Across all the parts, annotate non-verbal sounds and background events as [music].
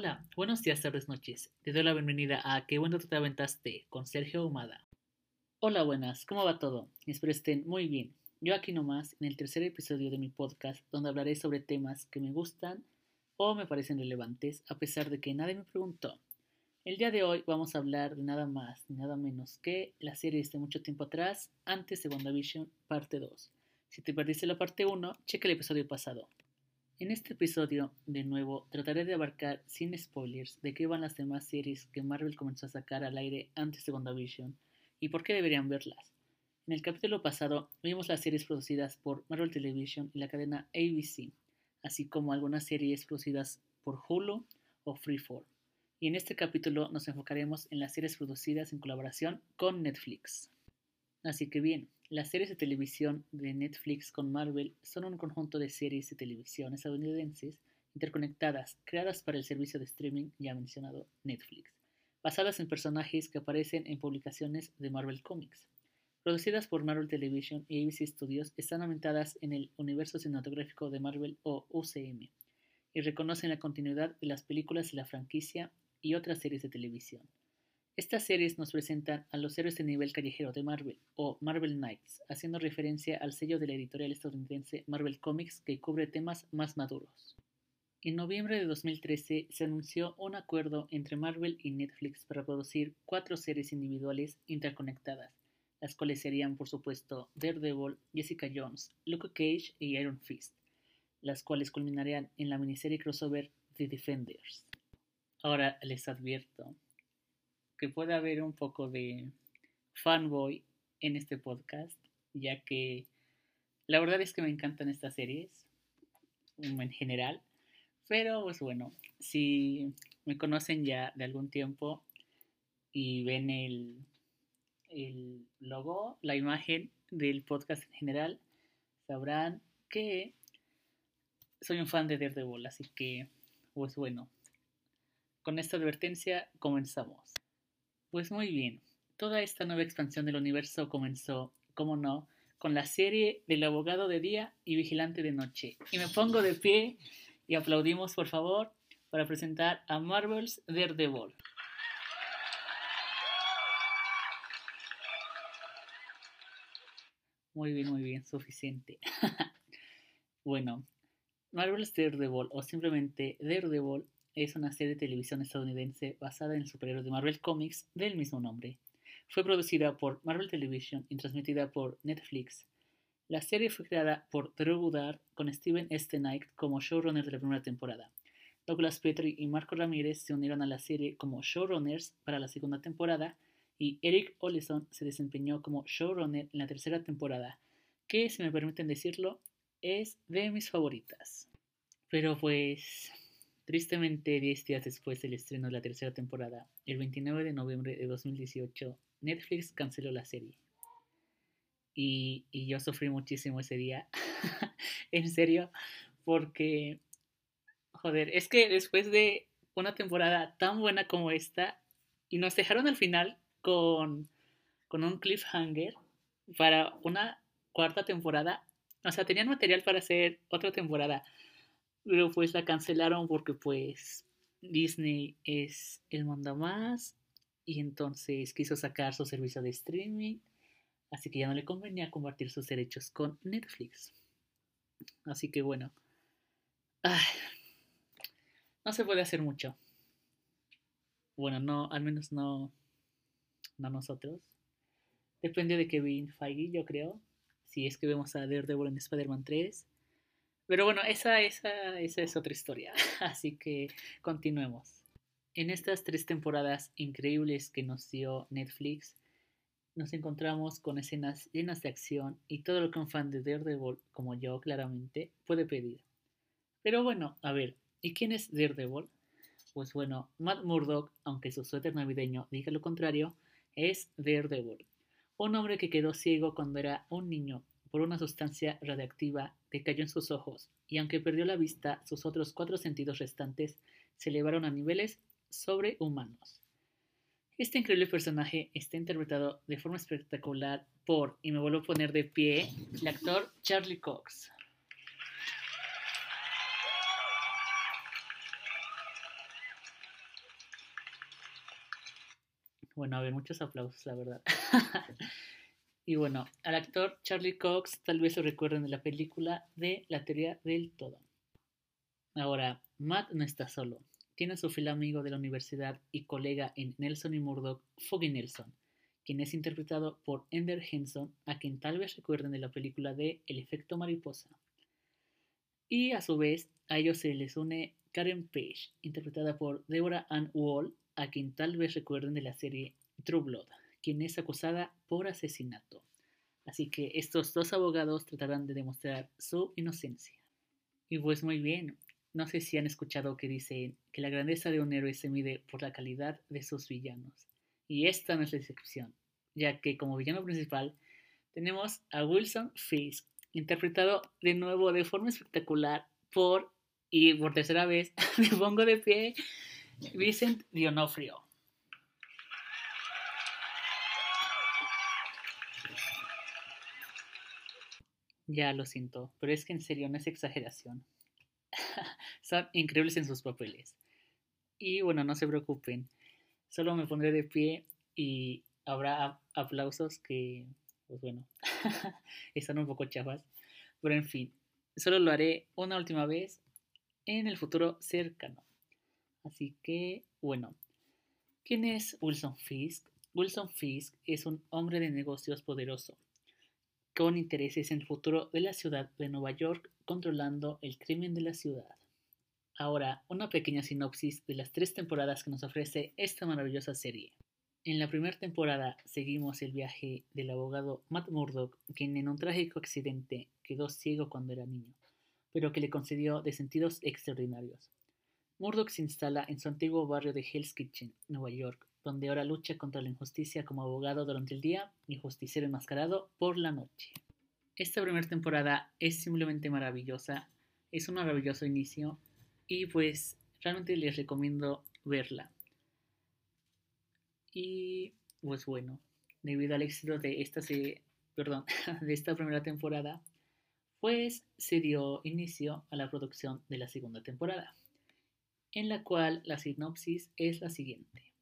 Hola, buenos días, tardes, noches. Te doy la bienvenida a Qué bueno te aventaste con Sergio Humada. Hola, buenas, ¿cómo va todo? Espero estén muy bien. Yo aquí nomás en el tercer episodio de mi podcast donde hablaré sobre temas que me gustan o me parecen relevantes a pesar de que nadie me preguntó. El día de hoy vamos a hablar de nada más ni nada menos que la serie de mucho tiempo atrás, antes de WandaVision, parte 2. Si te perdiste la parte 1, checa el episodio pasado. En este episodio, de nuevo, trataré de abarcar sin spoilers de qué van las demás series que Marvel comenzó a sacar al aire antes de WandaVision y por qué deberían verlas. En el capítulo pasado vimos las series producidas por Marvel Television y la cadena ABC, así como algunas series producidas por Hulu o Freeform. Y en este capítulo nos enfocaremos en las series producidas en colaboración con Netflix. Así que bien, las series de televisión de Netflix con Marvel son un conjunto de series de televisión estadounidenses interconectadas, creadas para el servicio de streaming ya mencionado Netflix, basadas en personajes que aparecen en publicaciones de Marvel Comics. Producidas por Marvel Television y ABC Studios, están ambientadas en el universo cinematográfico de Marvel o UCM y reconocen la continuidad de las películas de la franquicia y otras series de televisión. Estas series nos presentan a los héroes de nivel callejero de Marvel, o Marvel Knights, haciendo referencia al sello de la editorial estadounidense Marvel Comics que cubre temas más maduros. En noviembre de 2013 se anunció un acuerdo entre Marvel y Netflix para producir cuatro series individuales interconectadas, las cuales serían por supuesto Daredevil, Jessica Jones, Luke Cage y Iron Fist, las cuales culminarían en la miniserie crossover The Defenders. Ahora les advierto que puede haber un poco de fanboy en este podcast, ya que la verdad es que me encantan estas series en general, pero pues bueno, si me conocen ya de algún tiempo y ven el, el logo, la imagen del podcast en general, sabrán que soy un fan de Daredevil, así que pues bueno, con esta advertencia comenzamos. Pues muy bien, toda esta nueva expansión del universo comenzó, como no, con la serie del abogado de día y vigilante de noche. Y me pongo de pie y aplaudimos, por favor, para presentar a Marvel's Daredevil. Muy bien, muy bien, suficiente. [laughs] bueno, Marvel's Daredevil o simplemente Daredevil es una serie de televisión estadounidense basada en el superhéroe de Marvel Comics del mismo nombre. Fue producida por Marvel Television y transmitida por Netflix. La serie fue creada por Drew Goddard con Steven. Knight como showrunner de la primera temporada. Douglas Petrie y Marco Ramírez se unieron a la serie como showrunners para la segunda temporada y Eric Oleson se desempeñó como showrunner en la tercera temporada, que, si me permiten decirlo, es de mis favoritas. Pero pues Tristemente, 10 días después del estreno de la tercera temporada, el 29 de noviembre de 2018, Netflix canceló la serie. Y, yo sufrí muchísimo ese día. [laughs] en serio, porque, joder, es que después de una temporada tan buena como esta, y nos dejaron al final con, con un cliffhanger para una cuarta temporada, o sea, tenían material para hacer otra temporada pero pues la cancelaron porque pues Disney es el manda más y entonces quiso sacar su servicio de streaming, así que ya no le convenía compartir sus derechos con Netflix. Así que bueno, no se puede hacer mucho. Bueno, no, al menos no, no nosotros. Depende de Kevin Feige, yo creo. Si es que vemos a Daredevil en Spider-Man 3 pero bueno, esa, esa, esa es otra historia. [laughs] Así que continuemos. En estas tres temporadas increíbles que nos dio Netflix, nos encontramos con escenas llenas de acción y todo lo que un fan de Daredevil, como yo claramente, puede pedir. Pero bueno, a ver, ¿y quién es Daredevil? Pues bueno, Matt Murdock, aunque su suéter navideño diga lo contrario, es Daredevil. Un hombre que quedó ciego cuando era un niño por una sustancia radiactiva decayó en sus ojos, y aunque perdió la vista, sus otros cuatro sentidos restantes se elevaron a niveles sobrehumanos. Este increíble personaje está interpretado de forma espectacular por, y me vuelvo a poner de pie, el actor Charlie Cox. Bueno, a ver, muchos aplausos, la verdad. [laughs] y bueno, al actor Charlie Cox tal vez lo recuerden de la película de La teoría del todo. Ahora, Matt no está solo. Tiene a su fiel amigo de la universidad y colega en Nelson y Murdoch, Foggy Nelson, quien es interpretado por Ender Henson, a quien tal vez recuerden de la película de El efecto mariposa. Y a su vez, a ellos se les une Karen Page, interpretada por Deborah Ann Wall, a quien tal vez recuerden de la serie True Blood, quien es acusada por asesinato. Así que estos dos abogados tratarán de demostrar su inocencia. Y pues muy bien, no sé si han escuchado que dicen que la grandeza de un héroe se mide por la calidad de sus villanos. Y esta no es la excepción, ya que como villano principal tenemos a Wilson Fisk, interpretado de nuevo de forma espectacular por, y por tercera vez, [laughs] me pongo de pie, Vincent Dionofrio. Ya lo siento, pero es que en serio no es exageración. [laughs] Son increíbles en sus papeles. Y bueno, no se preocupen, solo me pondré de pie y habrá aplausos que, pues bueno, [laughs] están un poco chafas. Pero en fin, solo lo haré una última vez en el futuro cercano. Así que, bueno, ¿quién es Wilson Fisk? Wilson Fisk es un hombre de negocios poderoso, con intereses en el futuro de la ciudad de Nueva York, controlando el crimen de la ciudad. Ahora, una pequeña sinopsis de las tres temporadas que nos ofrece esta maravillosa serie. En la primera temporada seguimos el viaje del abogado Matt Murdock, quien en un trágico accidente quedó ciego cuando era niño, pero que le concedió de sentidos extraordinarios. Murdoch se instala en su antiguo barrio de Hell's Kitchen, Nueva York, donde ahora lucha contra la injusticia como abogado durante el día y justiciero enmascarado por la noche. Esta primera temporada es simplemente maravillosa, es un maravilloso inicio y pues realmente les recomiendo verla. Y pues bueno, debido al éxito de esta, perdón, [laughs] de esta primera temporada, pues se dio inicio a la producción de la segunda temporada en la cual la sinopsis es la siguiente.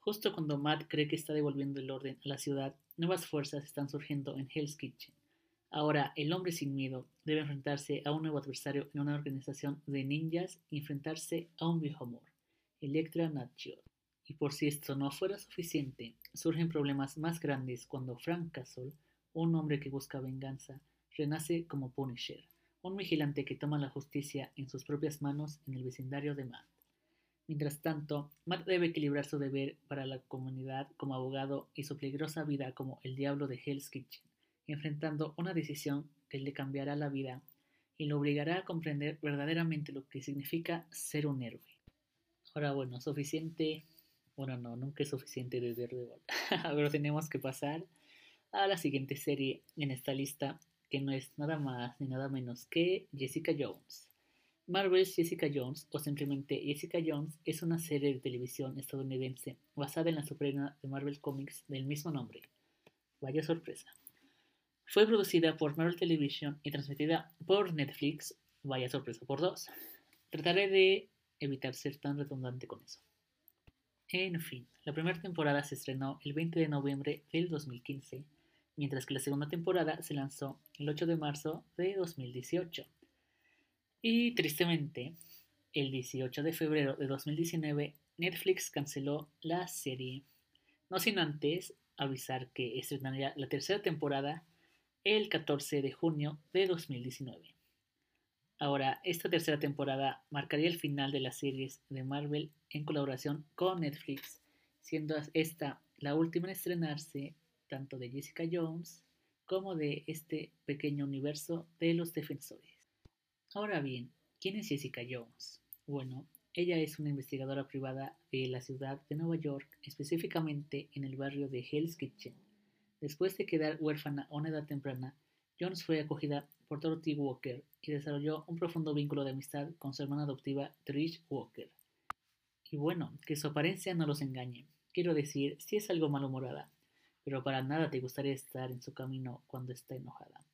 Justo cuando Matt cree que está devolviendo el orden a la ciudad, nuevas fuerzas están surgiendo en Hell's Kitchen. Ahora, el hombre sin miedo debe enfrentarse a un nuevo adversario en una organización de ninjas y enfrentarse a un viejo amor, Electra Natchiot. Y por si esto no fuera suficiente, surgen problemas más grandes cuando Frank Castle, un hombre que busca venganza, renace como Punisher, un vigilante que toma la justicia en sus propias manos en el vecindario de Matt. Mientras tanto, Matt debe equilibrar su deber para la comunidad como abogado y su peligrosa vida como el diablo de Hell's Kitchen, enfrentando una decisión que le cambiará la vida y lo obligará a comprender verdaderamente lo que significa ser un héroe. Ahora bueno, suficiente, bueno no, nunca es suficiente de Daredevil, [laughs] pero tenemos que pasar a la siguiente serie en esta lista que no es nada más ni nada menos que Jessica Jones. Marvel's Jessica Jones, o simplemente Jessica Jones, es una serie de televisión estadounidense basada en la suprema de Marvel Comics del mismo nombre. Vaya sorpresa. Fue producida por Marvel Television y transmitida por Netflix. Vaya sorpresa por dos. Trataré de evitar ser tan redundante con eso. En fin, la primera temporada se estrenó el 20 de noviembre del 2015 mientras que la segunda temporada se lanzó el 8 de marzo de 2018. Y tristemente, el 18 de febrero de 2019, Netflix canceló la serie, no sin antes avisar que estrenaría la tercera temporada el 14 de junio de 2019. Ahora, esta tercera temporada marcaría el final de las series de Marvel en colaboración con Netflix, siendo esta la última en estrenarse tanto de Jessica Jones como de este pequeño universo de los defensores. Ahora bien, ¿quién es Jessica Jones? Bueno, ella es una investigadora privada de la ciudad de Nueva York, específicamente en el barrio de Hell's Kitchen. Después de quedar huérfana a una edad temprana, Jones fue acogida por Dorothy Walker y desarrolló un profundo vínculo de amistad con su hermana adoptiva Trish Walker. Y bueno, que su apariencia no los engañe. Quiero decir, si es algo malhumorada, pero para nada te gustaría estar en su camino cuando está enojada,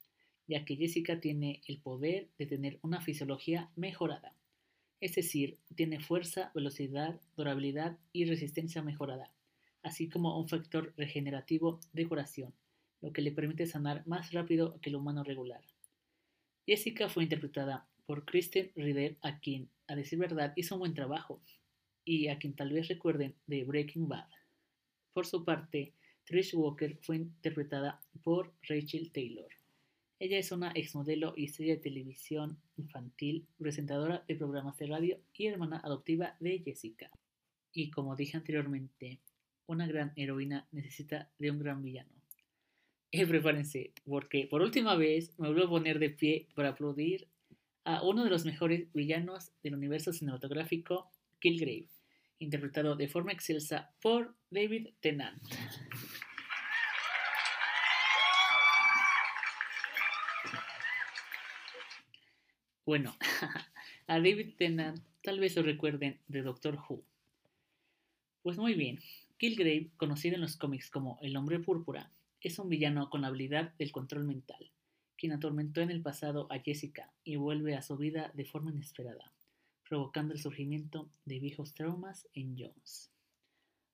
ya que Jessica tiene el poder de tener una fisiología mejorada, es decir, tiene fuerza, velocidad, durabilidad y resistencia mejorada, así como un factor regenerativo de curación, lo que le permite sanar más rápido que el humano regular. Jessica fue interpretada por Kristen Ritter, a quien, a decir verdad, hizo un buen trabajo, y a quien tal vez recuerden de Breaking Bad. Por su parte, Trish Walker fue interpretada por Rachel Taylor. Ella es una exmodelo y estrella de televisión infantil, presentadora de programas de radio y hermana adoptiva de Jessica. Y como dije anteriormente, una gran heroína necesita de un gran villano. Y prepárense, porque por última vez me vuelvo a poner de pie para aplaudir a uno de los mejores villanos del universo cinematográfico, Killgrave, interpretado de forma excelsa por David Tennant. Bueno, [laughs] a David Tennant tal vez lo recuerden de Doctor Who. Pues muy bien, Killgrave, conocido en los cómics como el Hombre Púrpura, es un villano con la habilidad del control mental, quien atormentó en el pasado a Jessica y vuelve a su vida de forma inesperada, provocando el surgimiento de viejos traumas en Jones.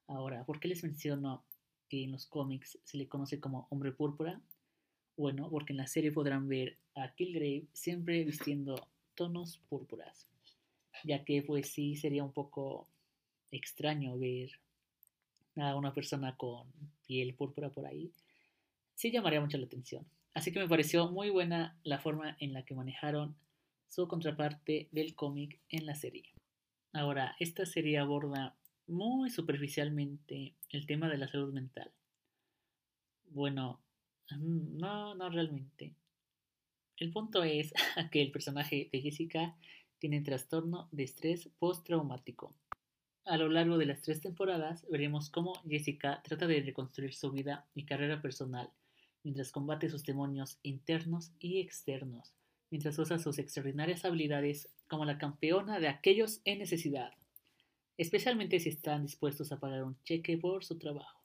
Ahora, ¿por qué les menciono que en los cómics se le conoce como Hombre Púrpura? Bueno, porque en la serie podrán ver a Killgrave siempre vistiendo tonos púrpuras, ya que pues sí sería un poco extraño ver a una persona con piel púrpura por ahí. Sí llamaría mucho la atención. Así que me pareció muy buena la forma en la que manejaron su contraparte del cómic en la serie. Ahora, esta serie aborda muy superficialmente el tema de la salud mental. Bueno, Mm, no, no realmente. El punto es [laughs] que el personaje de Jessica tiene trastorno de estrés postraumático. A lo largo de las tres temporadas veremos cómo Jessica trata de reconstruir su vida y carrera personal mientras combate sus demonios internos y externos, mientras usa sus extraordinarias habilidades como la campeona de aquellos en necesidad, especialmente si están dispuestos a pagar un cheque por su trabajo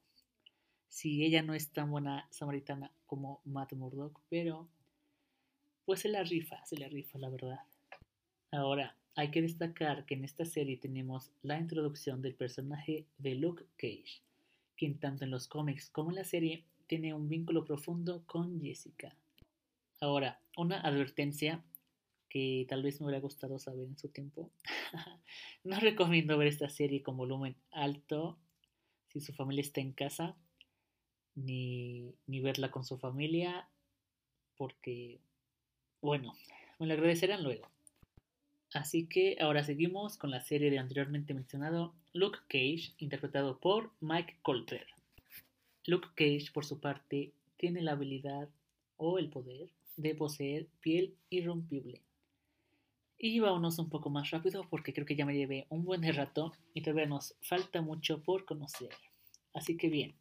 si ella no es tan buena samaritana como Matt Murdock, pero pues se la rifa, se la rifa, la verdad. Ahora, hay que destacar que en esta serie tenemos la introducción del personaje de Luke Cage, quien tanto en los cómics como en la serie tiene un vínculo profundo con Jessica. Ahora, una advertencia que tal vez me hubiera gustado saber en su tiempo. [laughs] no recomiendo ver esta serie con volumen alto si su familia está en casa ni, ni verla con su familia, porque, bueno, me lo agradecerán luego. Así que ahora seguimos con la serie de anteriormente mencionado Luke Cage, interpretado por Mike Colter. Luke Cage, por su parte, tiene la habilidad o el poder de poseer piel irrompible. Y vámonos un poco más rápido porque creo que ya me llevé un buen rato y todavía nos falta mucho por conocer. Así que bien,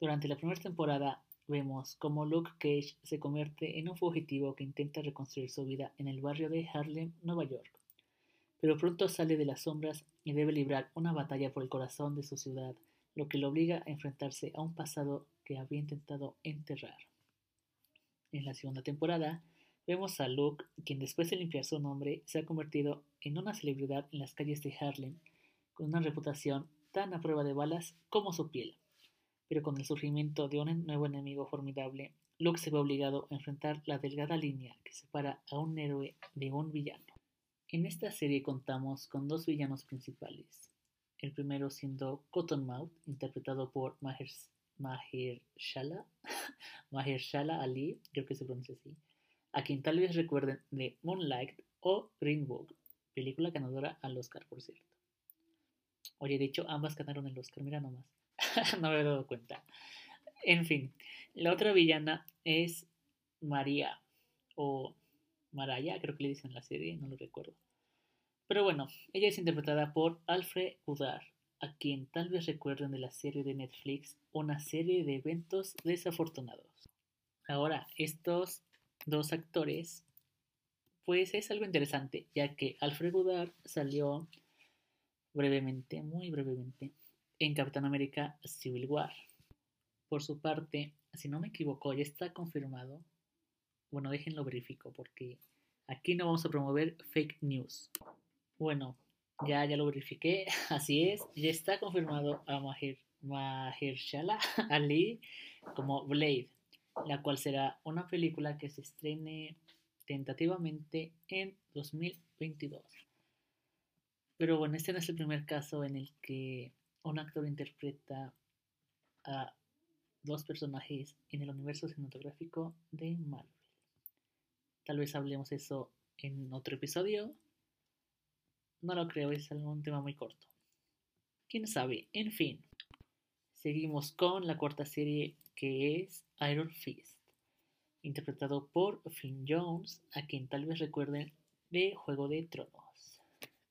durante la primera temporada vemos cómo Luke Cage se convierte en un fugitivo que intenta reconstruir su vida en el barrio de Harlem, Nueva York. Pero pronto sale de las sombras y debe librar una batalla por el corazón de su ciudad, lo que lo obliga a enfrentarse a un pasado que había intentado enterrar. En la segunda temporada, vemos a Luke, quien después de limpiar su nombre se ha convertido en una celebridad en las calles de Harlem, con una reputación tan a prueba de balas como su piel pero con el surgimiento de un nuevo enemigo formidable, Luke se ve obligado a enfrentar la delgada línea que separa a un héroe de un villano. En esta serie contamos con dos villanos principales, el primero siendo Cottonmouth, interpretado por Maher, Mahershala, [laughs] Mahershala Ali, creo que se pronuncia así, a quien tal vez recuerden de Moonlight o Green Book, película ganadora al Oscar, por cierto. Oye, de hecho, ambas ganaron el Oscar, mira nomás. [laughs] no me he dado cuenta. En fin, la otra villana es María o Maraya, creo que le dicen en la serie, no lo recuerdo. Pero bueno, ella es interpretada por Alfred Udar, a quien tal vez recuerden de la serie de Netflix, una serie de eventos desafortunados. Ahora, estos dos actores, pues es algo interesante, ya que Alfred Udar salió brevemente, muy brevemente, en Capitán América Civil War. Por su parte, si no me equivoco, ya está confirmado. Bueno, déjenlo verifico porque aquí no vamos a promover fake news. Bueno, ya, ya lo verifiqué, [laughs] así es, ya está confirmado a Maher Mahershala [laughs] Ali como Blade, la cual será una película que se estrene tentativamente en 2022. Pero bueno, este no es el primer caso en el que un actor interpreta a dos personajes en el universo cinematográfico de Marvel. Tal vez hablemos eso en otro episodio. No lo creo, es un tema muy corto. ¿Quién sabe? En fin, seguimos con la cuarta serie que es Iron Fist, interpretado por Finn Jones, a quien tal vez recuerden de Juego de Tronos.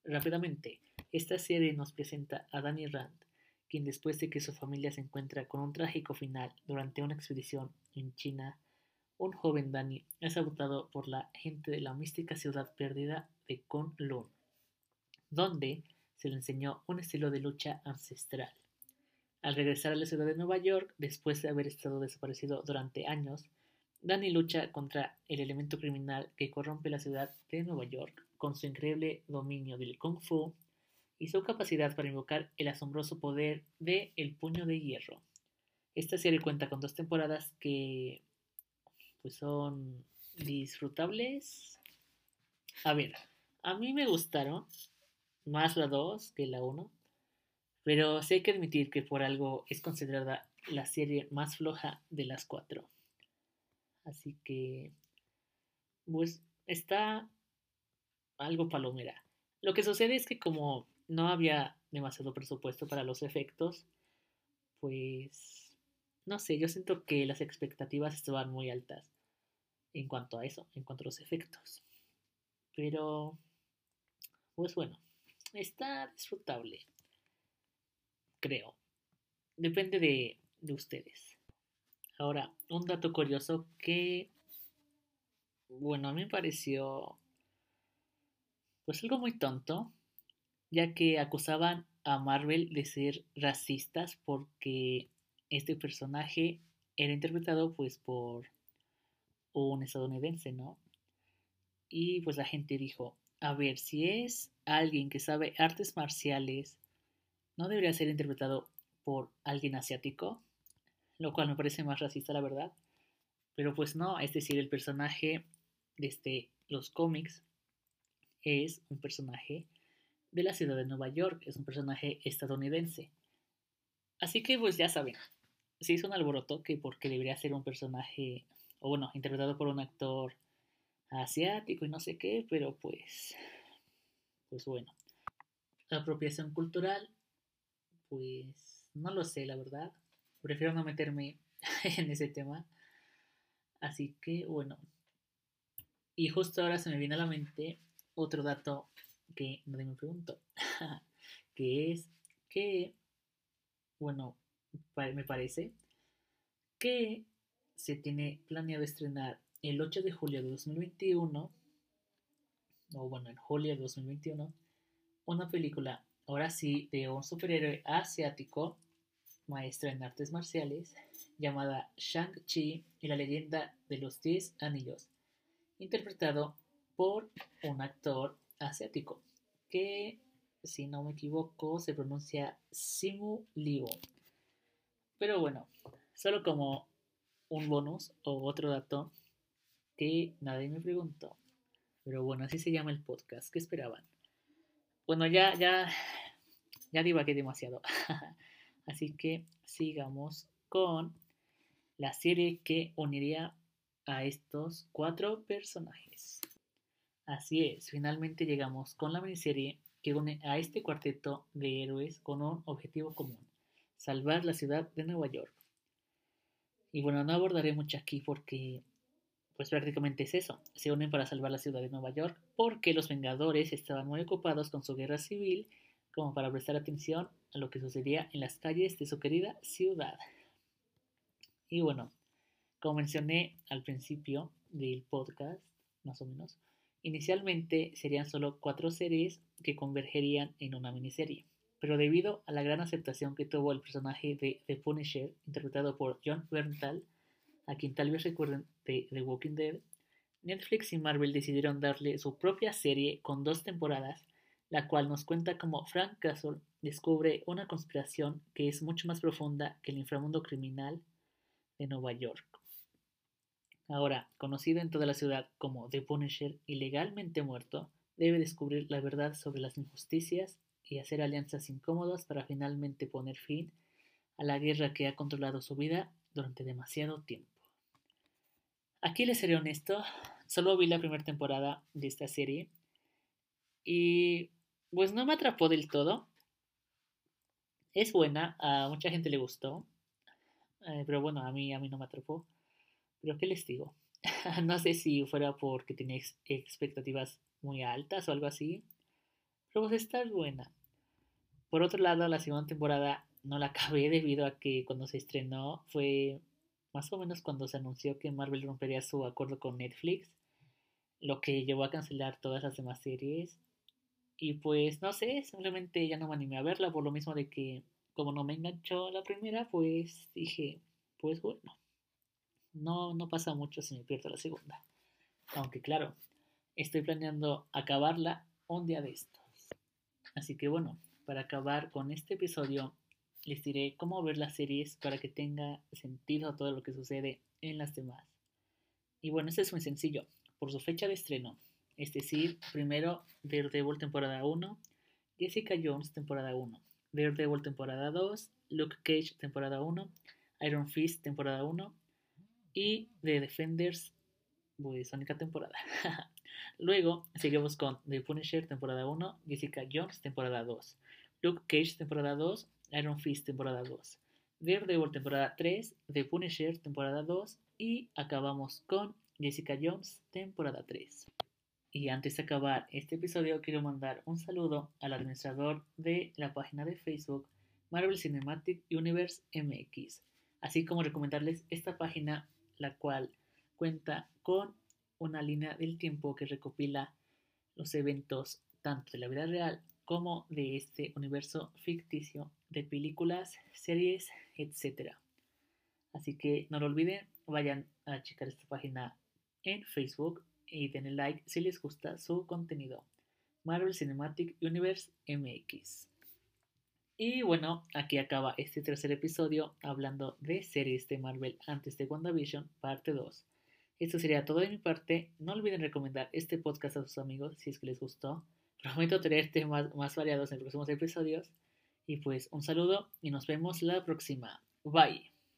Rápidamente, esta serie nos presenta a Danny Rand, quien después de que su familia se encuentra con un trágico final durante una expedición en China, un joven Danny es adoptado por la gente de la mística ciudad perdida de Kunlun, donde se le enseñó un estilo de lucha ancestral. Al regresar a la ciudad de Nueva York, después de haber estado desaparecido durante años, Danny lucha contra el elemento criminal que corrompe la ciudad de Nueva York con su increíble dominio del kung fu y su capacidad para invocar el asombroso poder de El Puño de Hierro. Esta serie cuenta con dos temporadas que pues son disfrutables. A ver, a mí me gustaron más la 2 que la 1, pero sí hay que admitir que por algo es considerada la serie más floja de las cuatro. Así que, pues está algo palomera. Lo que sucede es que como no había demasiado presupuesto para los efectos, pues no sé, yo siento que las expectativas estaban muy altas en cuanto a eso, en cuanto a los efectos. Pero, pues bueno, está disfrutable, creo. Depende de, de ustedes. Ahora, un dato curioso que, bueno, a mí me pareció, pues algo muy tonto, ya que acusaban a Marvel de ser racistas porque este personaje era interpretado pues por un estadounidense, ¿no? Y pues la gente dijo, a ver, si es alguien que sabe artes marciales, ¿no debería ser interpretado por alguien asiático? Lo cual me parece más racista, la verdad. Pero pues no, es decir, el personaje desde los cómics es un personaje de la ciudad de Nueva York, es un personaje estadounidense. Así que pues ya saben, se hizo un alboroto que porque debería ser un personaje, o bueno, interpretado por un actor asiático y no sé qué, pero pues, pues bueno. La apropiación cultural, pues no lo sé, la verdad. Prefiero no meterme [laughs] en ese tema. Así que bueno. Y justo ahora se me viene a la mente otro dato que nadie me preguntó, [laughs] que es que, bueno, me parece que se tiene planeado estrenar el 8 de julio de 2021, o bueno, en julio de 2021, una película, ahora sí, de un superhéroe asiático, maestra en artes marciales, llamada Shang-Chi y la leyenda de los 10 anillos, interpretado por un actor asiático, que, si no me equivoco, se pronuncia Simu Liu. Pero bueno, solo como un bonus o otro dato que nadie me preguntó. Pero bueno, así se llama el podcast. ¿Qué esperaban? Bueno, ya, ya, ya divagué demasiado. [laughs] así que sigamos con la serie que uniría a estos cuatro personajes. Así es, finalmente llegamos con la miniserie que une a este cuarteto de héroes con un objetivo común, salvar la ciudad de Nueva York. Y bueno, no abordaré mucho aquí porque pues prácticamente es eso, se unen para salvar la ciudad de Nueva York porque los Vengadores estaban muy ocupados con su guerra civil como para prestar atención a lo que sucedía en las calles de su querida ciudad. Y bueno, como mencioné al principio del podcast, más o menos, Inicialmente serían solo cuatro series que convergerían en una miniserie, pero debido a la gran aceptación que tuvo el personaje de The Punisher, interpretado por John Berntal, a quien tal vez recuerden de The Walking Dead, Netflix y Marvel decidieron darle su propia serie con dos temporadas la cual nos cuenta cómo Frank Castle descubre una conspiración que es mucho más profunda que el inframundo criminal de Nueva York. Ahora, conocido en toda la ciudad como The Punisher ilegalmente muerto, debe descubrir la verdad sobre las injusticias y hacer alianzas incómodas para finalmente poner fin a la guerra que ha controlado su vida durante demasiado tiempo. Aquí les seré honesto, solo vi la primera temporada de esta serie y pues no me atrapó del todo. Es buena, a mucha gente le gustó, eh, pero bueno, a mí, a mí no me atrapó. Pero ¿qué les digo? [laughs] no sé si fuera porque tenía expectativas muy altas o algo así, pero pues está buena. Por otro lado, la segunda temporada no la acabé debido a que cuando se estrenó fue más o menos cuando se anunció que Marvel rompería su acuerdo con Netflix, lo que llevó a cancelar todas las demás series. Y pues no sé, simplemente ya no me animé a verla por lo mismo de que como no me enganchó la primera, pues dije, pues bueno, no, no pasa mucho si me pierdo la segunda. Aunque claro, estoy planeando acabarla un día de estos. Así que bueno, para acabar con este episodio, les diré cómo ver las series para que tenga sentido todo lo que sucede en las demás. Y bueno, esto es muy sencillo, por su fecha de estreno, es decir, primero Daredevil temporada 1, Jessica Jones temporada 1, Daredevil temporada 2, Luke Cage temporada 1, Iron Fist temporada 1 y The Defenders, pues única temporada. [laughs] Luego seguimos con The Punisher temporada 1, Jessica Jones temporada 2, Luke Cage temporada 2, Iron Fist temporada 2, Daredevil temporada 3, The Punisher temporada 2 y acabamos con Jessica Jones temporada 3. Y antes de acabar este episodio quiero mandar un saludo al administrador de la página de Facebook Marvel Cinematic Universe MX, así como recomendarles esta página la cual cuenta con una línea del tiempo que recopila los eventos tanto de la vida real como de este universo ficticio de películas, series, etc. Así que no lo olviden, vayan a checar esta página en Facebook y denle like si les gusta su contenido. Marvel Cinematic Universe MX. Y bueno, aquí acaba este tercer episodio hablando de series de Marvel antes de WandaVision, parte 2. Esto sería todo de mi parte. No olviden recomendar este podcast a sus amigos si es que les gustó. Prometo tener temas más variados en próximos episodios. Y pues un saludo y nos vemos la próxima. Bye.